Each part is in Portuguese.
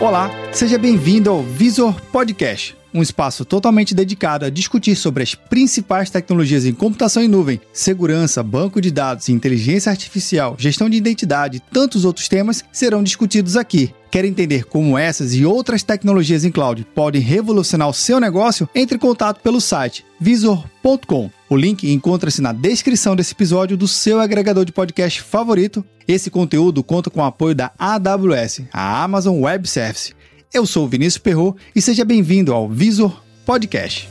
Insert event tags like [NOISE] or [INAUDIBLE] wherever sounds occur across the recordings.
Olá, seja bem-vindo ao Visor Podcast, um espaço totalmente dedicado a discutir sobre as principais tecnologias em computação em nuvem, segurança, banco de dados, inteligência artificial, gestão de identidade e tantos outros temas serão discutidos aqui. Quer entender como essas e outras tecnologias em cloud podem revolucionar o seu negócio? Entre em contato pelo site visor.com. O link encontra-se na descrição desse episódio do seu agregador de podcast favorito. Esse conteúdo conta com o apoio da AWS, a Amazon Web Service. Eu sou o Vinícius Perro e seja bem-vindo ao Visor Podcast.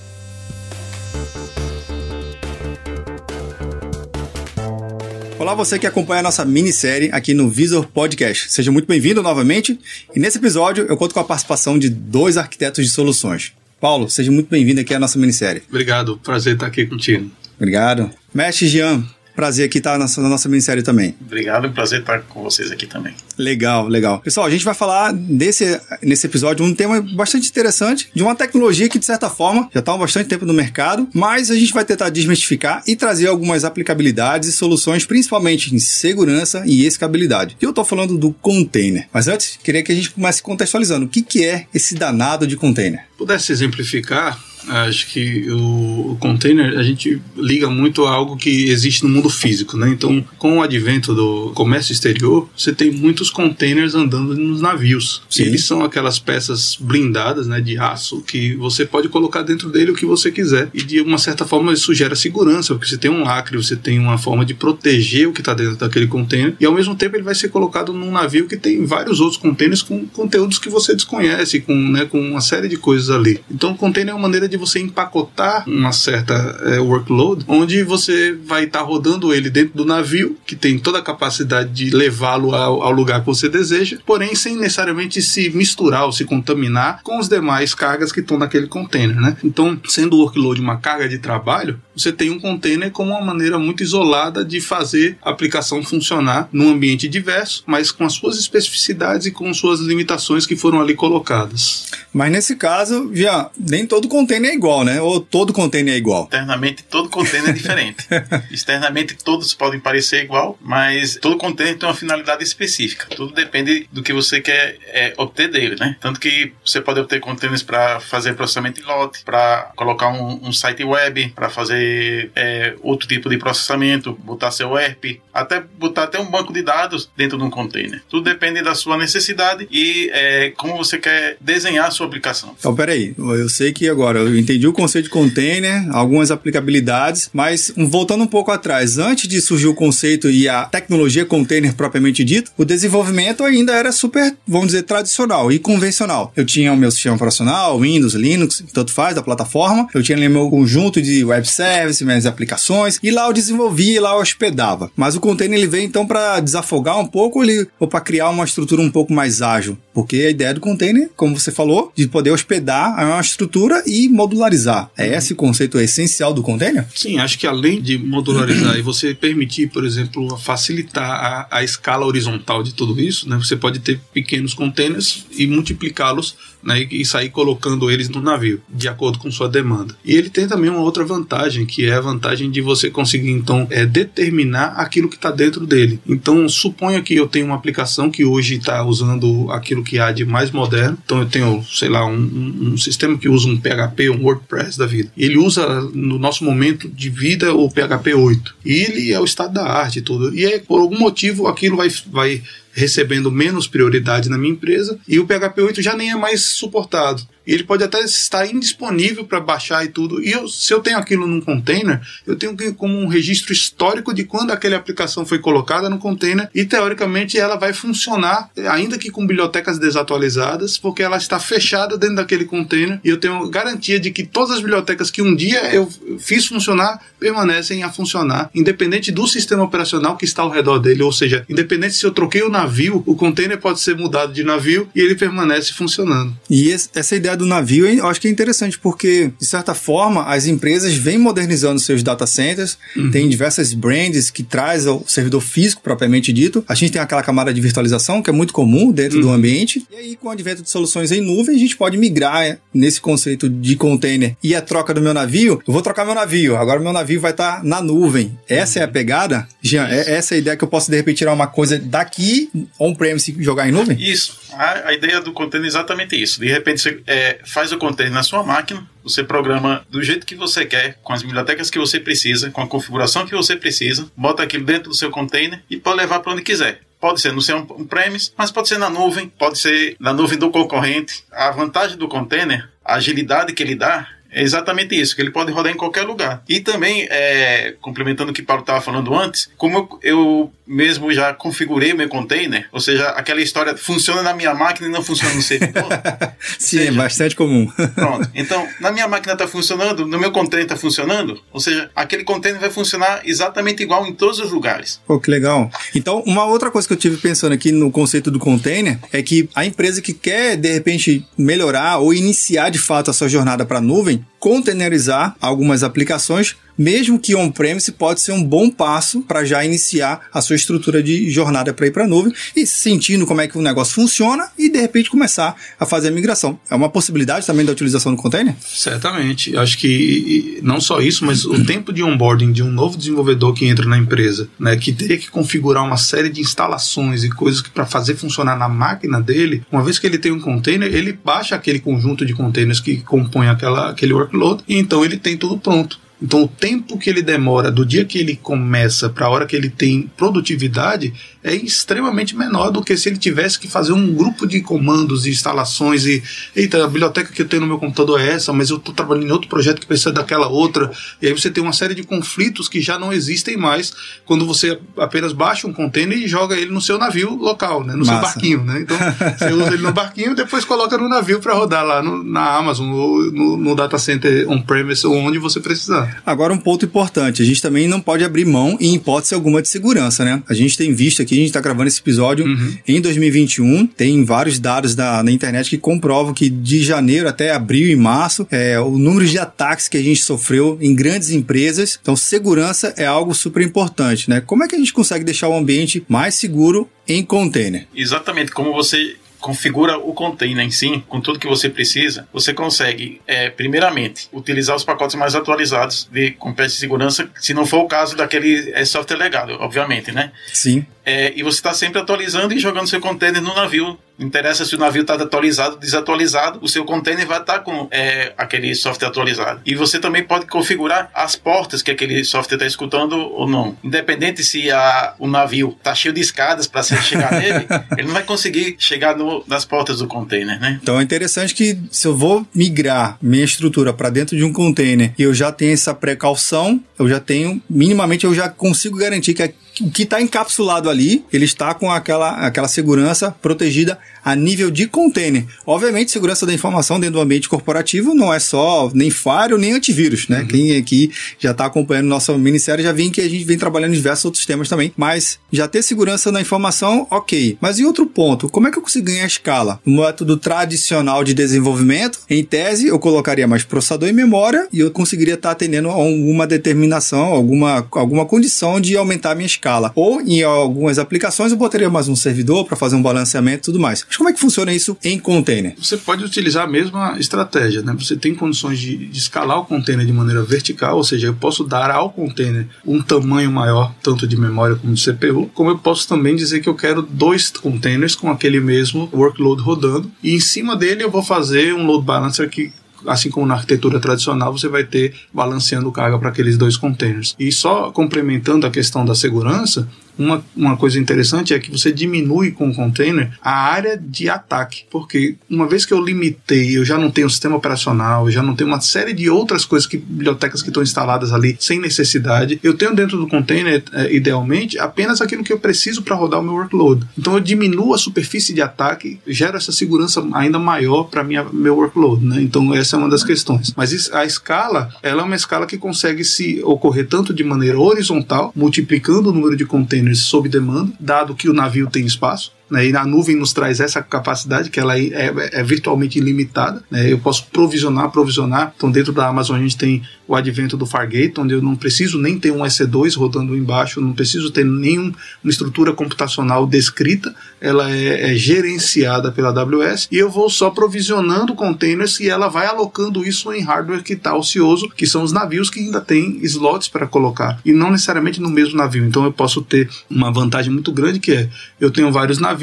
Olá, você que acompanha a nossa minissérie aqui no Visor Podcast. Seja muito bem-vindo novamente. E nesse episódio eu conto com a participação de dois arquitetos de soluções. Paulo, seja muito bem-vindo aqui à nossa minissérie. Obrigado, prazer estar aqui contigo. Obrigado. Mestre Jean, Prazer aqui estar na nossa, na nossa minissérie também. Obrigado, prazer estar com vocês aqui também. Legal, legal. Pessoal, a gente vai falar desse, nesse episódio um tema bastante interessante, de uma tecnologia que, de certa forma, já está há bastante tempo no mercado, mas a gente vai tentar desmistificar e trazer algumas aplicabilidades e soluções, principalmente em segurança e escabilidade. E eu estou falando do container. Mas antes, queria que a gente comece contextualizando. O que, que é esse danado de container? Pudesse exemplificar, acho que o, o, container a gente liga muito a algo que existe no mundo físico, né? Então, com o advento do comércio exterior, você tem muitos containers andando nos navios. Sim. Eles são aquelas peças blindadas, né, de aço que você pode colocar dentro dele o que você quiser e de uma certa forma isso gera segurança, porque você tem um lacre, você tem uma forma de proteger o que está dentro daquele container e ao mesmo tempo ele vai ser colocado num navio que tem vários outros containers com conteúdos que você desconhece, com, né, com uma série de coisas ali. Então, o container é uma maneira de de você empacotar uma certa é, workload, onde você vai estar tá rodando ele dentro do navio, que tem toda a capacidade de levá-lo ao, ao, lugar que você deseja, porém sem necessariamente se misturar ou se contaminar com os demais cargas que estão naquele container, né? Então, sendo o workload uma carga de trabalho, você tem um container como uma maneira muito isolada de fazer a aplicação funcionar num ambiente diverso, mas com as suas especificidades e com suas limitações que foram ali colocadas. Mas nesse caso, já nem todo container container é igual, né? Ou todo container é igual? Internamente, todo container é diferente. [LAUGHS] Externamente, todos podem parecer igual, mas todo container tem uma finalidade específica. Tudo depende do que você quer é, obter dele, né? Tanto que você pode obter containers para fazer processamento de lote, para colocar um, um, site web, para fazer é, outro tipo de processamento, botar seu ERP, até botar até um banco de dados dentro de um container. Tudo depende da sua necessidade e é, como você quer desenhar a sua aplicação. Então, peraí, eu sei que agora eu entendi o conceito de container, algumas aplicabilidades, mas voltando um pouco atrás, antes de surgir o conceito e a tecnologia container propriamente dito, o desenvolvimento ainda era super, vamos dizer, tradicional e convencional. Eu tinha o meu sistema operacional, Windows, Linux, tanto faz, da plataforma, eu tinha meu conjunto de web service, minhas aplicações, e lá eu desenvolvia e lá eu hospedava. Mas o container ele veio então para desafogar um pouco ou para criar uma estrutura um pouco mais ágil, porque a ideia do container, como você falou, de poder hospedar uma estrutura e modularizar. É esse o conceito essencial do container? Sim, acho que além de modularizar e você permitir, por exemplo, facilitar a, a escala horizontal de tudo isso, né, você pode ter pequenos containers e multiplicá-los né, e sair colocando eles no navio, de acordo com sua demanda. E ele tem também uma outra vantagem, que é a vantagem de você conseguir, então, é, determinar aquilo que está dentro dele. Então, suponha que eu tenho uma aplicação que hoje está usando aquilo que há de mais moderno. Então, eu tenho, sei lá, um, um, um sistema que usa um PHP, um WordPress da vida. Ele usa, no nosso momento de vida, o PHP 8. E ele é o estado da arte e tudo. E é, por algum motivo, aquilo vai, vai recebendo menos prioridade na minha empresa e o PHP 8 já nem é mais suportado ele pode até estar indisponível para baixar e tudo. E eu, se eu tenho aquilo num container, eu tenho como um registro histórico de quando aquela aplicação foi colocada no container e teoricamente ela vai funcionar, ainda que com bibliotecas desatualizadas, porque ela está fechada dentro daquele container e eu tenho garantia de que todas as bibliotecas que um dia eu fiz funcionar permanecem a funcionar, independente do sistema operacional que está ao redor dele. Ou seja, independente se eu troquei o navio, o container pode ser mudado de navio e ele permanece funcionando. E essa ideia ideia do navio eu acho que é interessante, porque, de certa forma, as empresas vêm modernizando seus data centers, uhum. tem diversas brands que traz o servidor físico propriamente dito. A gente tem aquela camada de virtualização que é muito comum dentro uhum. do ambiente. E aí, com o advento de soluções em nuvem, a gente pode migrar nesse conceito de container e a troca do meu navio. Eu vou trocar meu navio, agora meu navio vai estar tá na nuvem. Essa é a pegada? Jean, é essa é a ideia que eu posso de repente tirar uma coisa daqui on-premise jogar em nuvem? Isso. A, a, ideia do container é exatamente isso. De repente você é, faz o container na sua máquina, você programa do jeito que você quer, com as bibliotecas que você precisa, com a configuração que você precisa, bota aquilo dentro do seu container e pode levar para onde quiser. Pode ser no seu on-premise, mas pode ser na nuvem, pode ser na nuvem do concorrente. A vantagem do container, a agilidade que ele dá, é exatamente isso, que ele pode rodar em qualquer lugar. E também, é, complementando o que Paulo estava falando antes, como eu, eu, mesmo já configurei meu container, ou seja, aquela história funciona na minha máquina e não funciona no servidor. [LAUGHS] Sim, seja, é bastante comum. pronto. Então, na minha máquina está funcionando, no meu container está funcionando, ou seja, aquele container vai funcionar exatamente igual em todos os lugares. Pô, que legal. Então, uma outra coisa que eu tive pensando aqui no conceito do container é que a empresa que quer, de repente, melhorar ou iniciar de fato a sua jornada para a nuvem, containerizar algumas aplicações mesmo que on-premise pode ser um bom passo para já iniciar a sua estrutura de jornada para ir para a nuvem e sentindo como é que o negócio funciona e de repente começar a fazer a migração. É uma possibilidade também da utilização do container? Certamente. Acho que não só isso, mas o tempo de onboarding de um novo desenvolvedor que entra na empresa, né, que teria que configurar uma série de instalações e coisas para fazer funcionar na máquina dele, uma vez que ele tem um container, ele baixa aquele conjunto de containers que compõe aquela, aquele workload e então ele tem tudo pronto. Então, o tempo que ele demora do dia que ele começa para a hora que ele tem produtividade é extremamente menor do que se ele tivesse que fazer um grupo de comandos e instalações e eita, a biblioteca que eu tenho no meu computador é essa, mas eu estou trabalhando em outro projeto que precisa daquela outra. E aí você tem uma série de conflitos que já não existem mais quando você apenas baixa um container e joga ele no seu navio local, né, no Massa. seu barquinho, né? Então, [LAUGHS] você usa ele no barquinho, depois coloca no navio para rodar lá no, na Amazon ou no, no data center on-premise ou onde você precisar. Agora um ponto importante, a gente também não pode abrir mão em hipótese alguma de segurança, né? A gente tem visto aqui, a gente está gravando esse episódio uhum. em 2021, tem vários dados da, na internet que comprovam que de janeiro até abril e março, é, o número de ataques que a gente sofreu em grandes empresas, então segurança é algo super importante, né? Como é que a gente consegue deixar o ambiente mais seguro em container? Exatamente, como você configura o container em si, com tudo que você precisa, você consegue, é, primeiramente, utilizar os pacotes mais atualizados de com de segurança, se não for o caso daquele é, software legado, obviamente, né? Sim. É, e você está sempre atualizando e jogando seu container no navio. Não interessa se o navio está atualizado, desatualizado, o seu container vai estar tá com é, aquele software atualizado. E você também pode configurar as portas que aquele software está escutando ou não. Independente se a, o navio está cheio de escadas para chegar [LAUGHS] nele, ele não vai conseguir chegar no, nas portas do container, né? Então é interessante que se eu vou migrar minha estrutura para dentro de um container e eu já tenho essa precaução, eu já tenho, minimamente, eu já consigo garantir que o que está encapsulado ali, ele está com aquela, aquela segurança protegida a nível de container. Obviamente, segurança da informação dentro do ambiente corporativo não é só nem firewall nem antivírus, né? Uhum. Quem aqui já está acompanhando nossa minissérie já vem que a gente vem trabalhando em diversos outros temas também. Mas já ter segurança na informação, ok. Mas em outro ponto, como é que eu consigo ganhar escala? No método tradicional de desenvolvimento, em tese, eu colocaria mais processador e memória e eu conseguiria estar tá atendendo a alguma determinação, alguma, alguma condição de aumentar a minha escala. Ou em algumas aplicações eu botaria mais um servidor para fazer um balanceamento e tudo mais. Mas como é que funciona isso em container? Você pode utilizar a mesma estratégia, né? Você tem condições de, de escalar o container de maneira vertical, ou seja, eu posso dar ao container um tamanho maior, tanto de memória como de CPU, como eu posso também dizer que eu quero dois containers com aquele mesmo workload rodando, e em cima dele eu vou fazer um load balancer que assim como na arquitetura tradicional, você vai ter balanceando carga para aqueles dois containers. E só complementando a questão da segurança, uma, uma coisa interessante é que você diminui com o container a área de ataque, porque uma vez que eu limitei, eu já não tenho sistema operacional, eu já não tenho uma série de outras coisas que bibliotecas que estão instaladas ali sem necessidade. Eu tenho dentro do container, é, idealmente, apenas aquilo que eu preciso para rodar o meu workload. Então eu diminuo a superfície de ataque, gero essa segurança ainda maior para meu workload, né? Então essa é uma das questões. Mas a escala, ela é uma escala que consegue se ocorrer tanto de maneira horizontal, multiplicando o número de containers sob demanda, dado que o navio tem espaço, né? E a nuvem nos traz essa capacidade, que ela é, é, é virtualmente ilimitada. Né? Eu posso provisionar, provisionar. Então, dentro da Amazon, a gente tem o advento do Fargate, onde eu não preciso nem ter um EC2 rodando embaixo, não preciso ter nenhuma estrutura computacional descrita, ela é, é, gerenciada pela AWS e eu vou só provisionando containers e ela vai alocando isso em hardware que está ocioso, que são os navios que ainda tem slots para colocar e não necessariamente no mesmo navio. Então eu posso ter uma vantagem muito grande que é eu tenho vários navios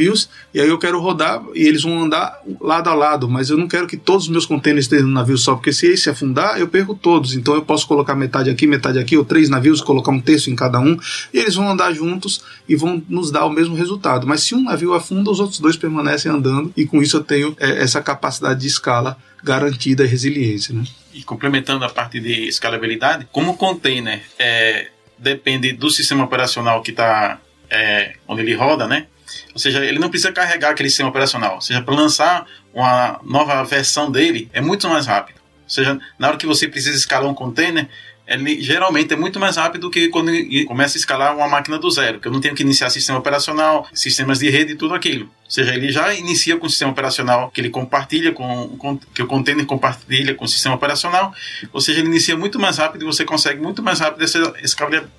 e aí eu quero rodar e eles vão andar lado a lado, mas eu não quero que todos os meus containers estejam no navio só, porque se esse afundar, eu perco todos. Então eu posso colocar metade aqui, metade aqui, ou três navios, colocar um terço em cada um, e eles vão andar juntos e vão nos dar o mesmo resultado. Mas se um navio afunda, os outros dois permanecem andando, e com isso eu tenho é, essa capacidade de escala garantida e resiliência. Né? E complementando a parte de escalabilidade, como container é, depende do sistema operacional que está é, onde ele roda, né? Ou seja, ele não precisa carregar aquele sistema operacional. Ou seja, para lançar uma nova versão dele é muito mais rápido. Ou seja, na hora que você precisa escalar um container, ele geralmente é muito mais rápido do que quando começa a escalar uma máquina do zero, que eu não tenho que iniciar sistema operacional, sistemas de rede e tudo aquilo. Ou seja, ele já inicia com o sistema operacional que ele compartilha com, com que o container compartilha com o sistema operacional, ou seja, ele inicia muito mais rápido e você consegue muito mais rápido essa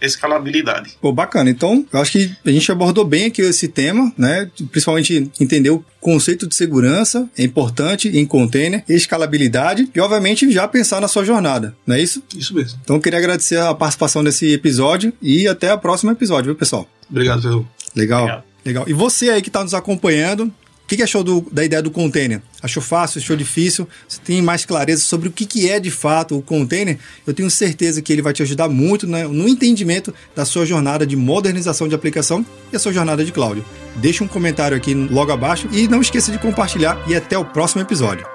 escalabilidade. Pô, bacana. Então, eu acho que a gente abordou bem aqui esse tema, né? Principalmente entender o conceito de segurança é importante em container, escalabilidade e, obviamente, já pensar na sua jornada, não é isso? Isso mesmo. Então, queria agradecer a participação nesse episódio e até o próximo episódio, viu, pessoal? Obrigado, Ferro. Legal. Obrigado. Legal. E você aí que está nos acompanhando, o que, que, achou do, da ideia do container? Achou fácil? Achou difícil? Você tem mais clareza sobre o que, que é de fato o container? Eu tenho certeza que ele vai te ajudar muito né, no entendimento da sua jornada de modernização de aplicação e a sua jornada de cloud. Deixa um comentário aqui logo abaixo e não esqueça de compartilhar e até o próximo episódio.